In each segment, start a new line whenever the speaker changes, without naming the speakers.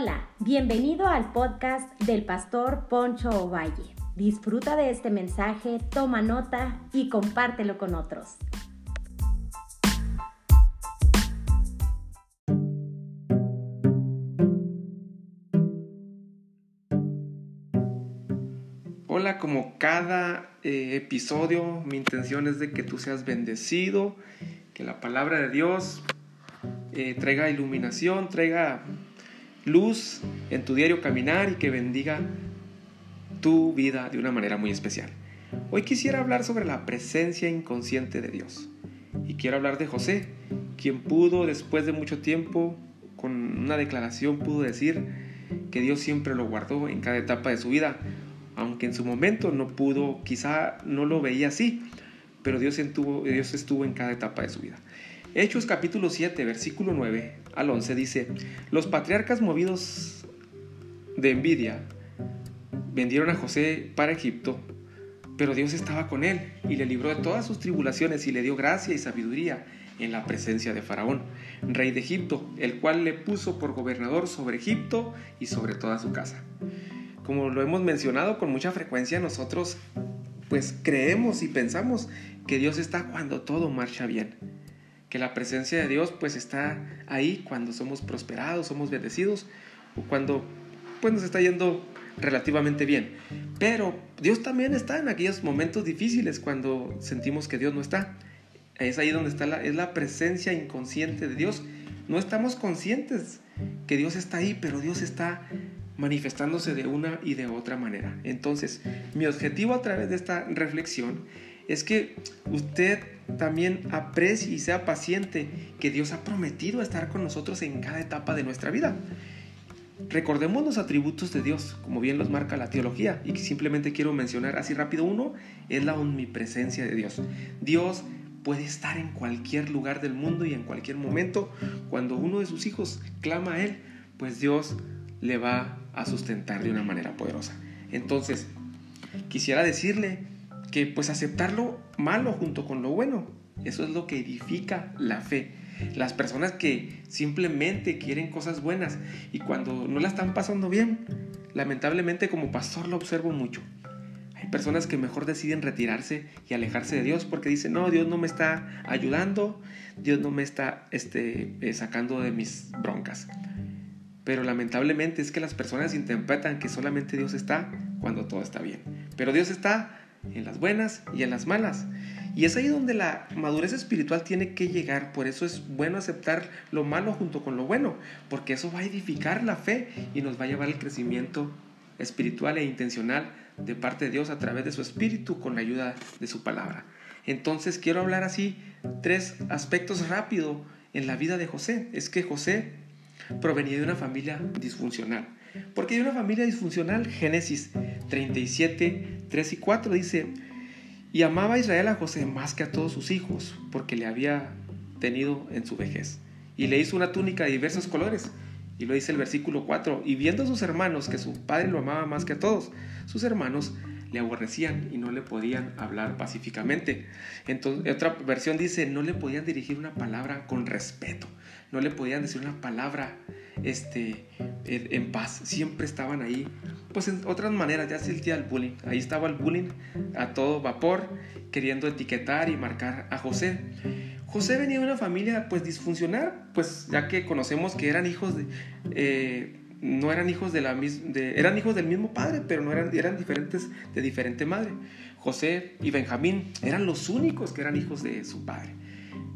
Hola, bienvenido al podcast del pastor Poncho Ovalle. Disfruta de este mensaje, toma nota y compártelo con otros.
Hola, como cada eh, episodio, mi intención es de que tú seas bendecido, que la palabra de Dios eh, traiga iluminación, traiga luz en tu diario caminar y que bendiga tu vida de una manera muy especial. Hoy quisiera hablar sobre la presencia inconsciente de Dios. Y quiero hablar de José, quien pudo después de mucho tiempo, con una declaración, pudo decir que Dios siempre lo guardó en cada etapa de su vida, aunque en su momento no pudo, quizá no lo veía así, pero Dios estuvo, Dios estuvo en cada etapa de su vida. Hechos capítulo 7, versículo 9 al 11 dice, los patriarcas movidos de envidia vendieron a José para Egipto, pero Dios estaba con él y le libró de todas sus tribulaciones y le dio gracia y sabiduría en la presencia de Faraón, rey de Egipto, el cual le puso por gobernador sobre Egipto y sobre toda su casa. Como lo hemos mencionado con mucha frecuencia, nosotros pues creemos y pensamos que Dios está cuando todo marcha bien que la presencia de Dios pues está ahí cuando somos prosperados, somos bendecidos o cuando pues nos está yendo relativamente bien. Pero Dios también está en aquellos momentos difíciles cuando sentimos que Dios no está. Es ahí donde está es la presencia inconsciente de Dios. No estamos conscientes que Dios está ahí, pero Dios está manifestándose de una y de otra manera. Entonces, mi objetivo a través de esta reflexión es que usted también aprecie y sea paciente que Dios ha prometido estar con nosotros en cada etapa de nuestra vida. Recordemos los atributos de Dios, como bien los marca la teología, y simplemente quiero mencionar así rápido uno, es la omnipresencia de Dios. Dios puede estar en cualquier lugar del mundo y en cualquier momento. Cuando uno de sus hijos clama a Él, pues Dios le va a sustentar de una manera poderosa. Entonces, quisiera decirle que pues aceptar lo malo junto con lo bueno, eso es lo que edifica la fe. Las personas que simplemente quieren cosas buenas y cuando no la están pasando bien, lamentablemente como pastor lo observo mucho. Hay personas que mejor deciden retirarse y alejarse de Dios porque dicen, no, Dios no me está ayudando, Dios no me está este, eh, sacando de mis broncas. Pero lamentablemente es que las personas interpretan que solamente Dios está cuando todo está bien. Pero Dios está en las buenas y en las malas. Y es ahí donde la madurez espiritual tiene que llegar. Por eso es bueno aceptar lo malo junto con lo bueno, porque eso va a edificar la fe y nos va a llevar al crecimiento espiritual e intencional de parte de Dios a través de su espíritu con la ayuda de su palabra. Entonces quiero hablar así tres aspectos rápido en la vida de José. Es que José provenía de una familia disfuncional. Porque de una familia disfuncional, Génesis 37, 3 y 4 dice, y amaba Israel a José más que a todos sus hijos, porque le había tenido en su vejez. Y le hizo una túnica de diversos colores. Y lo dice el versículo 4, y viendo a sus hermanos que su padre lo amaba más que a todos, sus hermanos le aborrecían y no le podían hablar pacíficamente. Entonces, otra versión dice, no le podían dirigir una palabra con respeto, no le podían decir una palabra este, en paz, siempre estaban ahí. Pues en otras maneras, ya se el el bullying, ahí estaba el bullying a todo vapor, queriendo etiquetar y marcar a José. José venía de una familia pues disfuncional, pues ya que conocemos que eran hijos de... Eh, no eran hijos de la de, eran hijos del mismo padre, pero no eran, eran diferentes de diferente madre. José y Benjamín eran los únicos que eran hijos de su padre.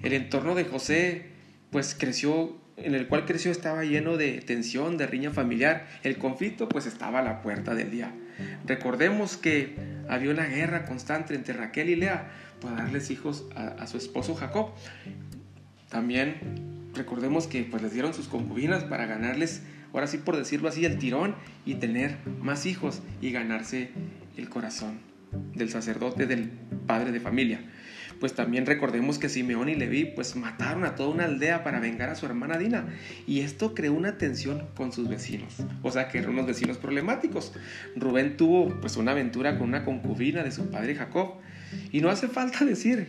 El entorno de José pues creció en el cual creció estaba lleno de tensión, de riña familiar. El conflicto pues estaba a la puerta del día. Recordemos que había una guerra constante entre Raquel y Lea para darles hijos a, su esposo Jacob. También recordemos que pues les dieron sus concubinas para ganarles ahora sí por decirlo así, el tirón y tener más hijos y ganarse el corazón del sacerdote, del padre de familia. Pues también recordemos que Simeón y Leví pues mataron a toda una aldea para vengar a su hermana Dina y esto creó una tensión con sus vecinos, o sea que eran unos vecinos problemáticos. Rubén tuvo pues una aventura con una concubina de su padre Jacob y no hace falta decir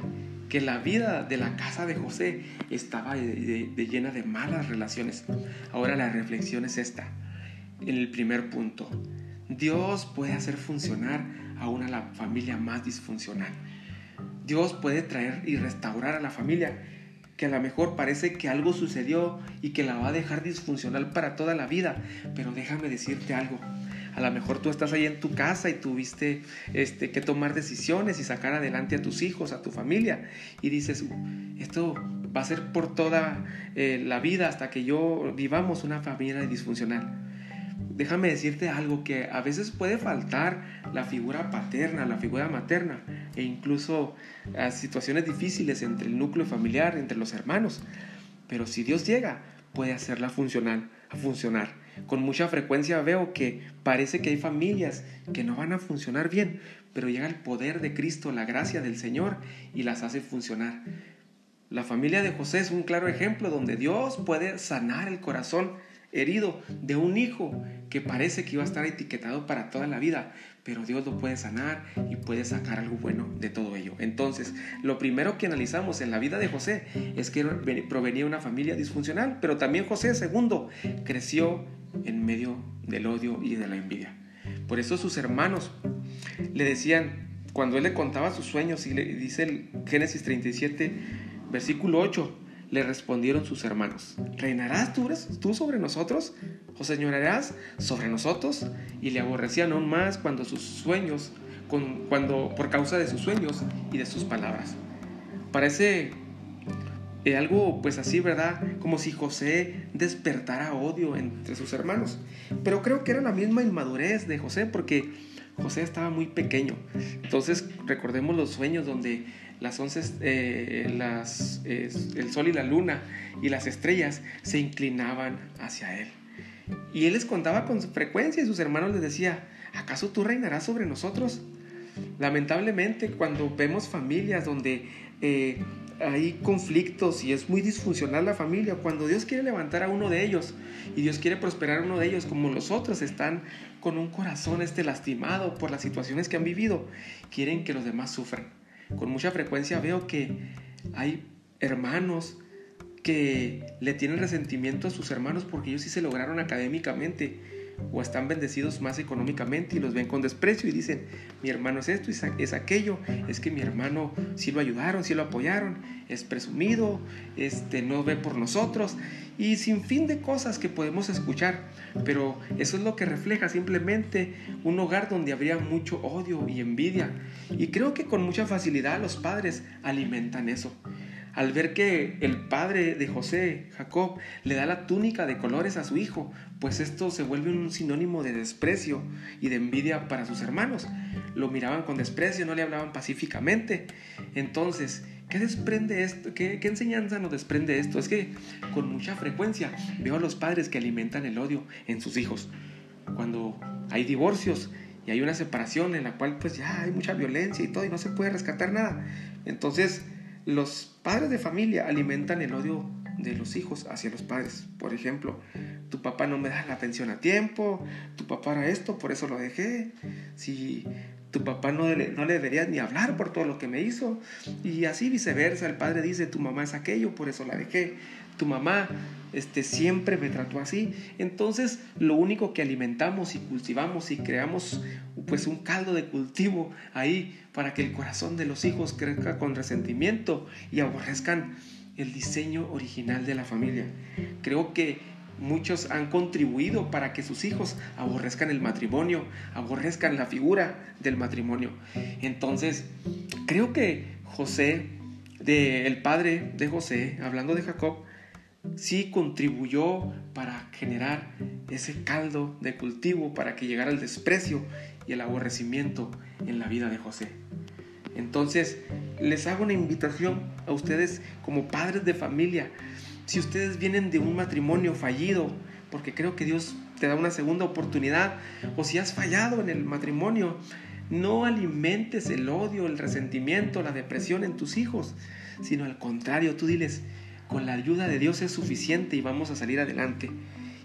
que la vida de la casa de José estaba llena de malas relaciones. Ahora la reflexión es esta. en el primer punto. Dios puede hacer funcionar a una la familia más disfuncional. Dios puede traer y restaurar a la familia que a lo mejor parece que algo sucedió y que la va a dejar disfuncional para toda la vida. Pero déjame decirte algo. A lo mejor tú estás ahí en tu casa y tuviste este, que tomar decisiones y sacar adelante a tus hijos, a tu familia. Y dices, esto va a ser por toda eh, la vida hasta que yo vivamos una familia disfuncional. Déjame decirte algo que a veces puede faltar la figura paterna, la figura materna e incluso a situaciones difíciles entre el núcleo familiar, entre los hermanos. Pero si Dios llega, puede hacerla funcional, funcionar. Con mucha frecuencia veo que parece que hay familias que no van a funcionar bien, pero llega el poder de Cristo, la gracia del Señor y las hace funcionar. La familia de José es un claro ejemplo donde Dios puede sanar el corazón herido de un hijo que parece que iba a estar etiquetado para toda la vida, pero Dios lo puede sanar y puede sacar algo bueno de todo ello. Entonces, lo primero que analizamos en la vida de José es que provenía de una familia disfuncional, pero también José, segundo, creció en medio del odio y de la envidia. Por eso sus hermanos le decían, cuando él le contaba sus sueños, y le dice el Génesis 37, Versículo 8. Le respondieron sus hermanos, ¿reinarás tú, tú sobre nosotros? ¿O señorarás sobre nosotros? Y le aborrecían aún más cuando sus sueños, cuando, por causa de sus sueños y de sus palabras. Parece eh, algo pues así, ¿verdad? Como si José despertara odio entre sus hermanos. Pero creo que era la misma inmadurez de José porque José estaba muy pequeño. Entonces recordemos los sueños donde las once, eh, el sol y la luna y las estrellas se inclinaban hacia él. Y él les contaba con frecuencia y sus hermanos les decía, ¿acaso tú reinarás sobre nosotros? Lamentablemente cuando vemos familias donde eh, hay conflictos y es muy disfuncional la familia, cuando Dios quiere levantar a uno de ellos y Dios quiere prosperar a uno de ellos, como los otros están con un corazón este lastimado por las situaciones que han vivido, quieren que los demás sufran. Con mucha frecuencia veo que hay hermanos que le tienen resentimiento a sus hermanos porque ellos sí se lograron académicamente o están bendecidos más económicamente y los ven con desprecio y dicen, mi hermano es esto, es aquello, es que mi hermano sí lo ayudaron, sí lo apoyaron, es presumido, este, no ve por nosotros y sin fin de cosas que podemos escuchar, pero eso es lo que refleja simplemente un hogar donde habría mucho odio y envidia. Y creo que con mucha facilidad los padres alimentan eso al ver que el padre de José, Jacob, le da la túnica de colores a su hijo, pues esto se vuelve un sinónimo de desprecio y de envidia para sus hermanos. Lo miraban con desprecio, no le hablaban pacíficamente. Entonces, ¿qué desprende esto? ¿Qué, qué enseñanza nos desprende esto? Es que con mucha frecuencia veo a los padres que alimentan el odio en sus hijos. Cuando hay divorcios, y hay una separación en la cual pues ya hay mucha violencia y todo y no se puede rescatar nada. Entonces los padres de familia alimentan el odio de los hijos hacia los padres. Por ejemplo, tu papá no me da la pensión a tiempo, tu papá era esto, por eso lo dejé. Si tu papá no le, no le deberías ni hablar por todo lo que me hizo. Y así viceversa, el padre dice, tu mamá es aquello, por eso la dejé. Tu mamá este, siempre me trató así. Entonces, lo único que alimentamos y cultivamos y creamos pues un caldo de cultivo ahí para que el corazón de los hijos crezca con resentimiento y aborrezcan el diseño original de la familia. Creo que muchos han contribuido para que sus hijos aborrezcan el matrimonio, aborrezcan la figura del matrimonio. Entonces, creo que José, de, el padre de José, hablando de Jacob, sí contribuyó para generar ese caldo de cultivo para que llegara el desprecio y el aborrecimiento en la vida de José. Entonces, les hago una invitación a ustedes como padres de familia. Si ustedes vienen de un matrimonio fallido, porque creo que Dios te da una segunda oportunidad, o si has fallado en el matrimonio, no alimentes el odio, el resentimiento, la depresión en tus hijos, sino al contrario, tú diles, con la ayuda de Dios es suficiente y vamos a salir adelante.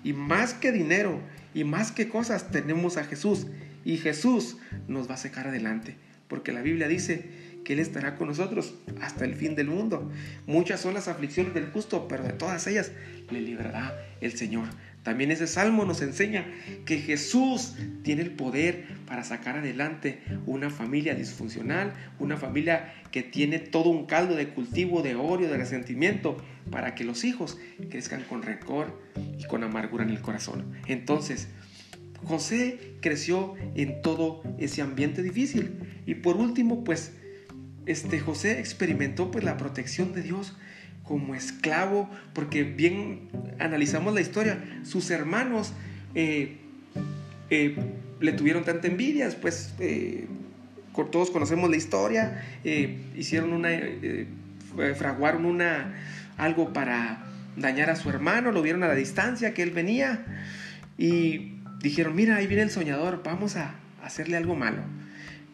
Y más que dinero y más que cosas tenemos a Jesús y Jesús nos va a sacar adelante, porque la Biblia dice que Él estará con nosotros hasta el fin del mundo. Muchas son las aflicciones del justo, pero de todas ellas le librará el Señor. También ese salmo nos enseña que Jesús tiene el poder para sacar adelante una familia disfuncional, una familia que tiene todo un caldo de cultivo, de odio, de resentimiento, para que los hijos crezcan con rencor y con amargura en el corazón. Entonces, José creció en todo ese ambiente difícil. Y por último, pues, este José experimentó pues la protección de Dios como esclavo, porque bien analizamos la historia, sus hermanos eh, eh, le tuvieron tanta envidia, pues eh, todos conocemos la historia, hicieron una, fraguaron una, algo para dañar a su hermano, lo vieron a la distancia que él venía y dijeron, mira, ahí viene el soñador, vamos a hacerle algo malo.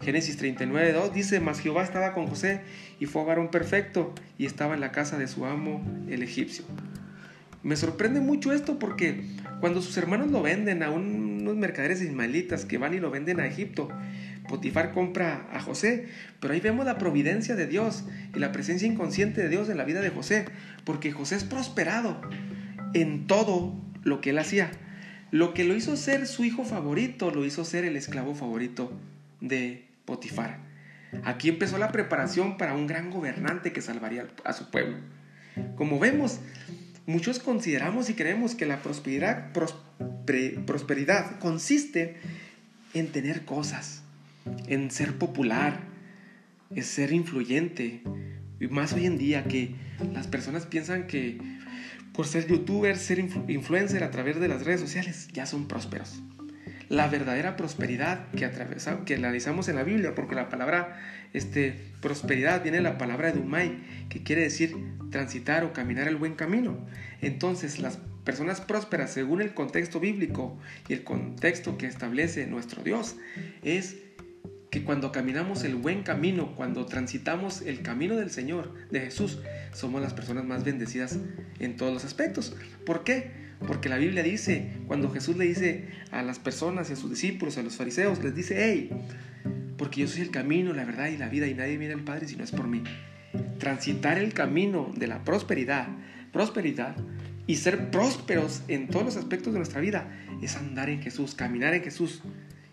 Génesis 39, 2 dice, mas Jehová estaba con José y fue varón perfecto y estaba en la casa de su amo el egipcio. Me sorprende mucho esto porque cuando sus hermanos lo venden a unos mercaderes ismaelitas que van y lo venden a Egipto, Potifar compra a José, pero ahí vemos la providencia de Dios y la presencia inconsciente de Dios en la vida de José, porque José es prosperado en todo lo que él hacía. Lo que lo hizo ser su hijo favorito, lo hizo ser el esclavo favorito de Potifar. Aquí empezó la preparación para un gran gobernante que salvaría a su pueblo. Como vemos, muchos consideramos y creemos que la prosperidad, prosperidad consiste en tener cosas, en ser popular, en ser influyente. Y más hoy en día que las personas piensan que por ser youtuber, ser influencer a través de las redes sociales, ya son prósperos la verdadera prosperidad que, que analizamos en la Biblia, porque la palabra este, prosperidad viene de la palabra edumai, que quiere decir transitar o caminar el buen camino. Entonces, las personas prósperas, según el contexto bíblico y el contexto que establece nuestro Dios, es que cuando caminamos el buen camino, cuando transitamos el camino del Señor, de Jesús, somos las personas más bendecidas en todos los aspectos. ¿Por qué? Porque la Biblia dice, cuando Jesús le dice a las personas y a sus discípulos, a los fariseos, les dice, hey, porque yo soy el camino, la verdad y la vida y nadie viene al Padre si no es por mí. Transitar el camino de la prosperidad, prosperidad y ser prósperos en todos los aspectos de nuestra vida es andar en Jesús, caminar en Jesús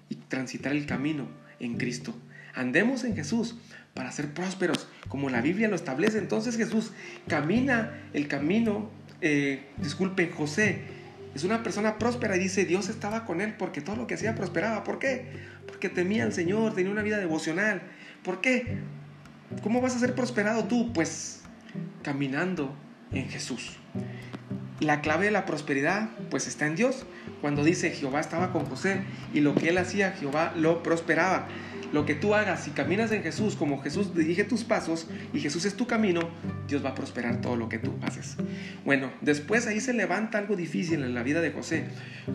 y transitar el camino en Cristo. Andemos en Jesús para ser prósperos, como la Biblia lo establece. Entonces Jesús camina el camino eh, disculpe, José es una persona próspera y dice Dios estaba con él porque todo lo que hacía prosperaba. ¿Por qué? Porque temía al Señor, tenía una vida devocional. ¿Por qué? ¿Cómo vas a ser prosperado tú? Pues caminando en Jesús. La clave de la prosperidad pues está en Dios. Cuando dice Jehová estaba con José y lo que él hacía Jehová lo prosperaba lo que tú hagas, si caminas en Jesús como Jesús dirige tus pasos y Jesús es tu camino, Dios va a prosperar todo lo que tú haces. Bueno, después ahí se levanta algo difícil en la vida de José.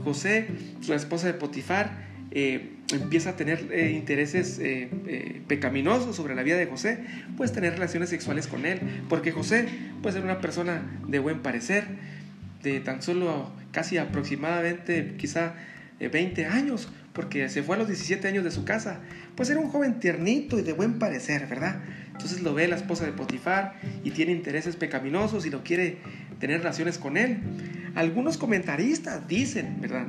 José, su esposa de Potifar, eh, empieza a tener eh, intereses eh, pecaminosos sobre la vida de José, pues tener relaciones sexuales con él, porque José pues era una persona de buen parecer, de tan solo casi aproximadamente quizá 20 años, porque se fue a los 17 años de su casa. Pues era un joven tiernito y de buen parecer, ¿verdad? Entonces lo ve la esposa de Potifar y tiene intereses pecaminosos y lo quiere tener relaciones con él. Algunos comentaristas dicen, ¿verdad?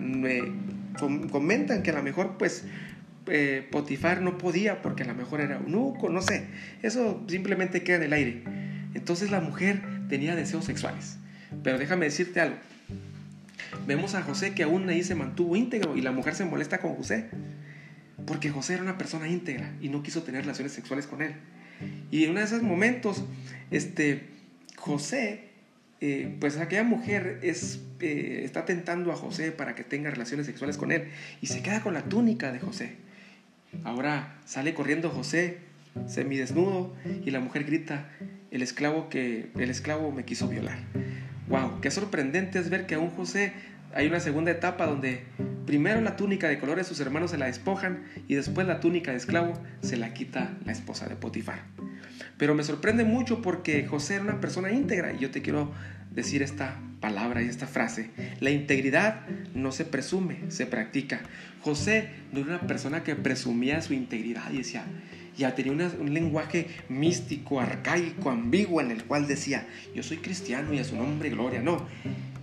comentan que a lo mejor pues eh, Potifar no podía porque a lo mejor era un eunuco, no sé. Eso simplemente queda en el aire. Entonces la mujer tenía deseos sexuales. Pero déjame decirte algo. Vemos a José que aún ahí se mantuvo íntegro y la mujer se molesta con José. Porque José era una persona íntegra y no quiso tener relaciones sexuales con él. Y en uno de esos momentos, este, José, eh, pues aquella mujer eh, está tentando a José para que tenga relaciones sexuales con él y se queda con la túnica de José. Ahora sale corriendo José, semidesnudo, y la mujer grita, el esclavo que el esclavo me quiso violar. Wow, qué sorprendente es ver que aún José hay una segunda etapa donde primero la túnica de colores sus hermanos se la despojan y después la túnica de esclavo se la quita la esposa de Potifar. Pero me sorprende mucho porque José era una persona íntegra y yo te quiero decir esta palabra y esta frase. La integridad no se presume, se practica. José no era una persona que presumía su integridad y decía, ya tenía un lenguaje místico, arcaico, ambiguo, en el cual decía, yo soy cristiano y a su nombre gloria. No,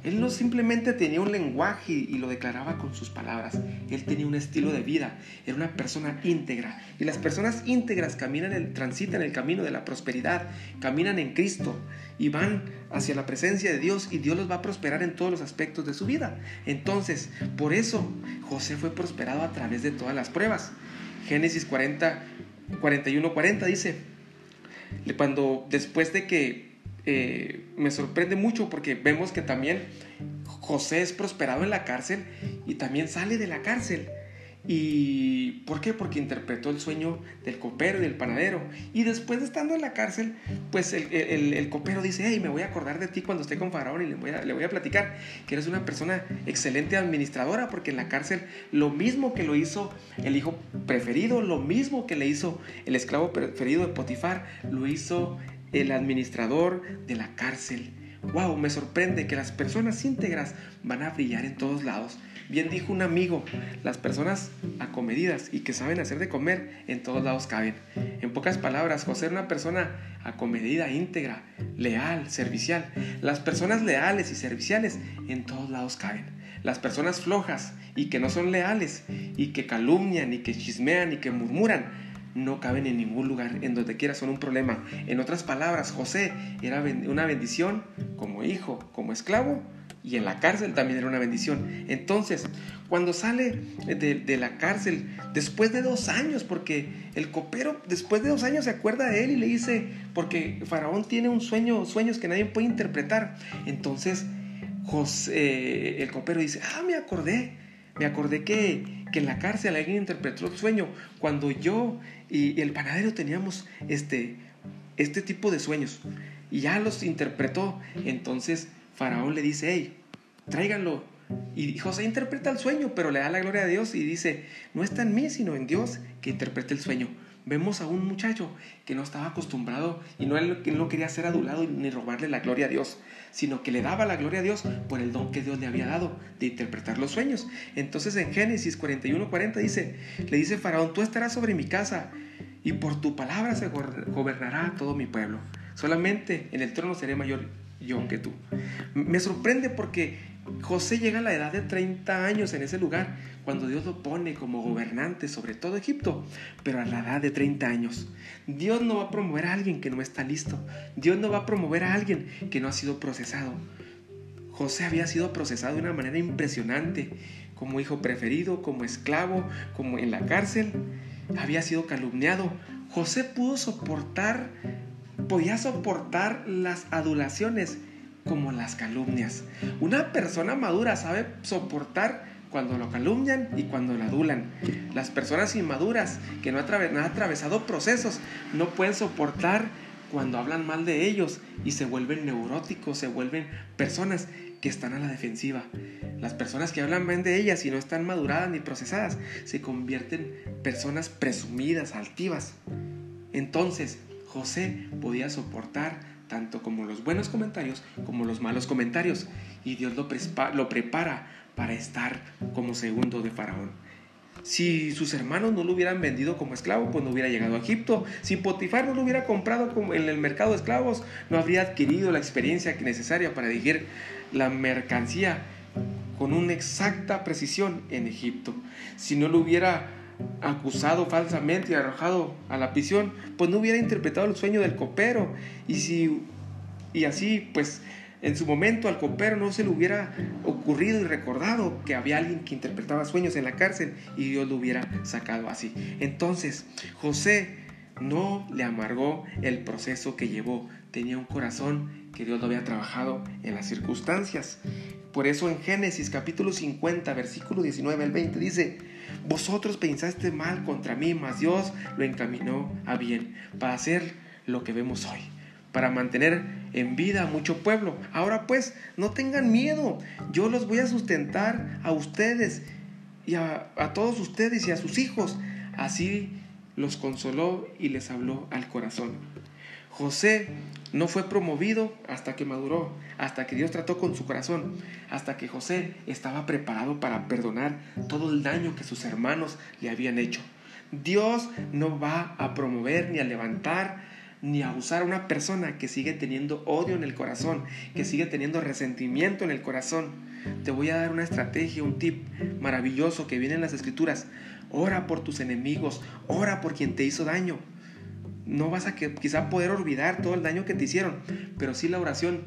Él no simplemente tenía un lenguaje y lo declaraba con sus palabras. Él tenía un estilo de vida. Era una persona íntegra. Y las personas íntegras caminan, el, transitan el camino de la prosperidad, caminan en Cristo y van hacia la presencia de Dios y Dios los va a prosperar en todos los aspectos de su vida. Entonces, por eso José fue prosperado a través de todas las pruebas. Génesis 40, 41, 40 dice, cuando después de que eh, me sorprende mucho porque vemos que también José es prosperado en la cárcel y también sale de la cárcel. ¿Y por qué? Porque interpretó el sueño del copero y del panadero. Y después de estando en la cárcel, pues el, copero dice, hey, me voy a acordar de ti cuando esté con Faraón y le voy, a, le voy a platicar que eres una persona excelente administradora, porque en la cárcel lo mismo que lo hizo el hijo preferido, lo mismo que le hizo el esclavo preferido de Potifar, lo hizo el administrador de la cárcel. Wow, me sorprende que las personas íntegras van a brillar en todos lados. Bien dijo un amigo, las personas acomedidas y que saben hacer de comer en todos lados caben. En pocas palabras, José era una persona acomedida, íntegra, leal, servicial. Las personas leales y serviciales en todos lados caben. Las personas flojas y que no son leales y que calumnian y que chismean y que murmuran no caben en ningún lugar, en donde quiera son un problema. En otras palabras, José era una bendición como hijo, como esclavo, y en la cárcel también era una bendición. Entonces, cuando sale de, la cárcel, después de dos años, porque el copero después de dos años se acuerda de él y le dice, porque Faraón tiene un sueño, sueños que nadie puede interpretar. Entonces, José, el copero dice, ah, me acordé, me acordé que, que en la cárcel alguien interpretó el sueño cuando yo y, el panadero teníamos este, este tipo de sueños. Y ya los interpretó. Entonces Faraón le dice, hey, tráiganlo. Y José interpreta el sueño, pero le da la gloria a Dios y dice, no está en mí, sino en Dios que interprete el sueño. Vemos a un muchacho que no estaba acostumbrado y no, él, quería ser adulado ni robarle la gloria a Dios, sino que le daba la gloria a Dios por el don que Dios le había dado de interpretar los sueños. Entonces en Génesis 41, 40 dice, le dice Faraón, tú estarás sobre mi casa y por tu palabra se gobernará todo mi pueblo. Solamente en el trono seré mayor yo que tú. Me sorprende porque José llega a la edad de 30 años en ese lugar, cuando Dios lo pone como gobernante sobre todo Egipto, pero a la edad de 30 años. Dios no va a promover a alguien que no está listo. Dios no va a promover a alguien que no ha sido procesado. José había sido procesado de una manera impresionante, como hijo preferido, como esclavo, como en la cárcel había sido calumniado. José pudo soportar, podía soportar las adulaciones como las calumnias. Una persona madura sabe soportar cuando lo calumnian y cuando lo adulan. Las personas inmaduras que no, han atravesado procesos no pueden soportar cuando hablan mal de ellos y se vuelven neuróticos, se vuelven personas que están a la defensiva. Las personas que hablan bien de ellas y no están maduradas ni procesadas se convierten en personas presumidas, altivas. Entonces, José podía soportar tanto como los buenos comentarios como los malos comentarios y Dios lo, lo prepara para estar como segundo de Faraón. Si sus hermanos no lo hubieran vendido como esclavo, pues no hubiera llegado a Egipto. Si Potifar no lo hubiera comprado en el mercado de esclavos, no habría adquirido la experiencia necesaria para dirigir la mercancía con una exacta precisión en Egipto. Si no lo hubiera acusado falsamente y arrojado a la prisión, pues no hubiera interpretado el sueño del copero. Y si y así, pues en su momento al copero no se le hubiera ocurrido y recordado que había alguien que interpretaba sueños en la cárcel y Dios lo hubiera sacado así. Entonces, José no le amargó el proceso que llevó. Tenía un corazón que Dios lo había trabajado en las circunstancias. Por eso en Génesis capítulo 50, versículo 19 al 20 dice, vosotros pensaste mal contra mí, mas Dios lo encaminó a bien para hacer lo que vemos hoy, para mantener en vida a mucho pueblo. Ahora pues, no tengan miedo, yo los voy a sustentar a ustedes y a, a todos ustedes y a sus hijos. Así los consoló y les habló al corazón. José no fue promovido hasta que maduró, hasta que Dios trató con su corazón, hasta que José estaba preparado para perdonar todo el daño que sus hermanos le habían hecho. Dios no va a promover ni a levantar ni a usar a una persona que sigue teniendo odio en el corazón, que sigue teniendo resentimiento en el corazón. Te voy a dar una estrategia, un tip maravilloso que viene en las escrituras. Ora por tus enemigos, ora por quien te hizo daño. No vas a que, quizá poder olvidar todo el daño que te hicieron, pero sí la oración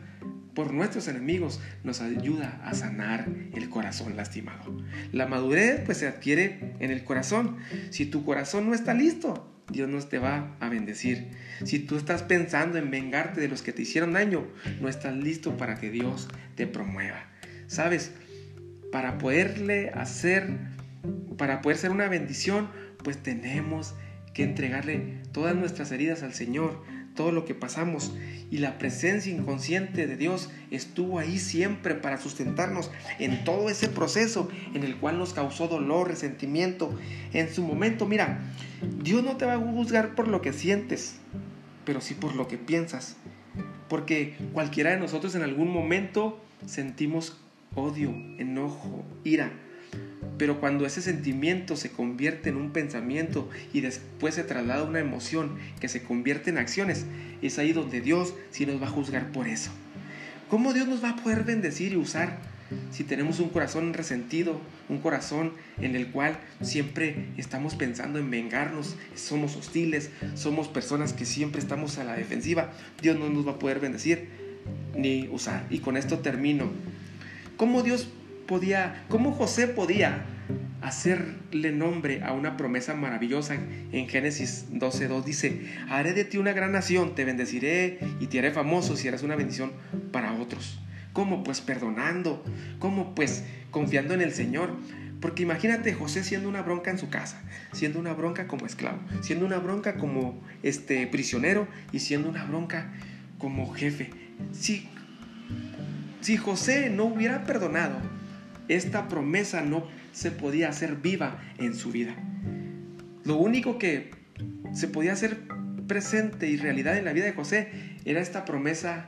por nuestros enemigos nos ayuda a sanar el corazón lastimado. La madurez pues se adquiere en el corazón. Si tu corazón no está listo, Dios no te va a bendecir. Si tú estás pensando en vengarte de los que te hicieron daño, no estás listo para que Dios te promueva. ¿Sabes? Para poderle hacer, para poder ser una bendición, pues tenemos que entregarle todas nuestras heridas al Señor, todo lo que pasamos. Y la presencia inconsciente de Dios estuvo ahí siempre para sustentarnos en todo ese proceso en el cual nos causó dolor, resentimiento. En su momento, mira, Dios no te va a juzgar por lo que sientes, pero sí por lo que piensas. Porque cualquiera de nosotros en algún momento sentimos odio, enojo, ira pero cuando ese sentimiento se convierte en un pensamiento y después se traslada a una emoción que se convierte en acciones, es ahí donde Dios sí nos va a juzgar por eso. ¿Cómo Dios nos va a poder bendecir y usar si tenemos un corazón resentido, un corazón en el cual siempre estamos pensando en vengarnos, somos hostiles, somos personas que siempre estamos a la defensiva? Dios no nos va a poder bendecir ni usar. Y con esto termino. ¿Cómo Dios podía, cómo José podía hacerle nombre a una promesa maravillosa. En Génesis 12.2 dice, haré de ti una gran nación, te bendeciré y te haré famoso si eres una bendición para otros. ¿Cómo? Pues perdonando. ¿Cómo? Pues confiando en el Señor. Porque imagínate José siendo una bronca en su casa, siendo una bronca como esclavo, siendo una bronca como este prisionero y siendo una bronca como jefe. Si, si José no hubiera perdonado, esta promesa no se podía hacer viva en su vida. Lo único que se podía hacer presente y realidad en la vida de José era esta promesa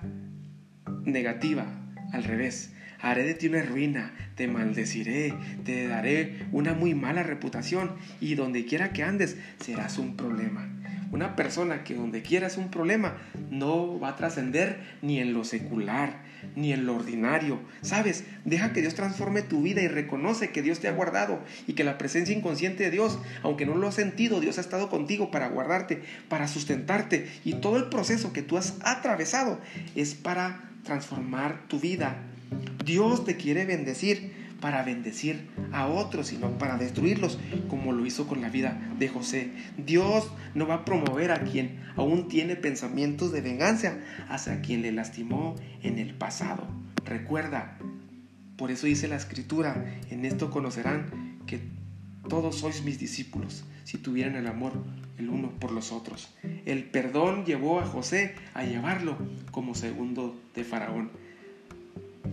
negativa, al revés. Haré de ti una ruina, te maldeciré, te daré una muy mala reputación y donde quiera que andes serás un problema. Una persona que donde quiera es un problema no va a trascender ni en lo secular, ni en lo ordinario. ¿Sabes? Deja que Dios transforme tu vida y reconoce que Dios te ha guardado y que la presencia inconsciente de Dios, aunque no lo has sentido, Dios ha estado contigo para guardarte, para sustentarte y todo el proceso que tú has atravesado es para transformar tu vida. Dios te quiere bendecir para bendecir a otros, sino para destruirlos, como lo hizo con la vida de José. Dios no va a promover a quien aún tiene pensamientos de venganza hacia quien le lastimó en el pasado. Recuerda, por eso dice la escritura, en esto conocerán que todos sois mis discípulos, si tuvieran el amor el uno por los otros. El perdón llevó a José a llevarlo como segundo de Faraón.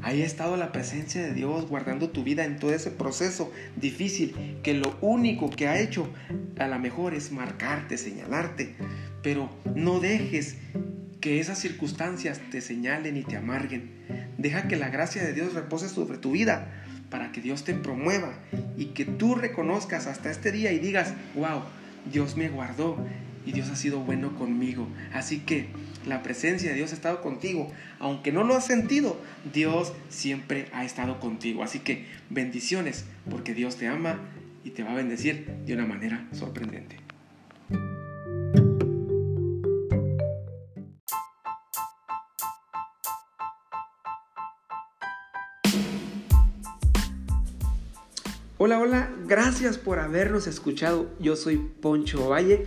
Ahí ha estado la presencia de Dios guardando tu vida en todo ese proceso difícil que lo único que ha hecho a lo mejor es marcarte, señalarte. Pero no dejes que esas circunstancias te señalen y te amarguen. Deja que la gracia de Dios repose sobre tu vida para que Dios te promueva y que tú reconozcas hasta este día y digas, wow, Dios me guardó y Dios ha sido bueno conmigo. Así que la presencia de Dios ha estado contigo. Aunque no lo has sentido, Dios siempre ha estado contigo. Así que bendiciones, porque Dios te ama y te va a bendecir de una manera sorprendente. Hola, hola, gracias por habernos escuchado. Yo soy Poncho Valle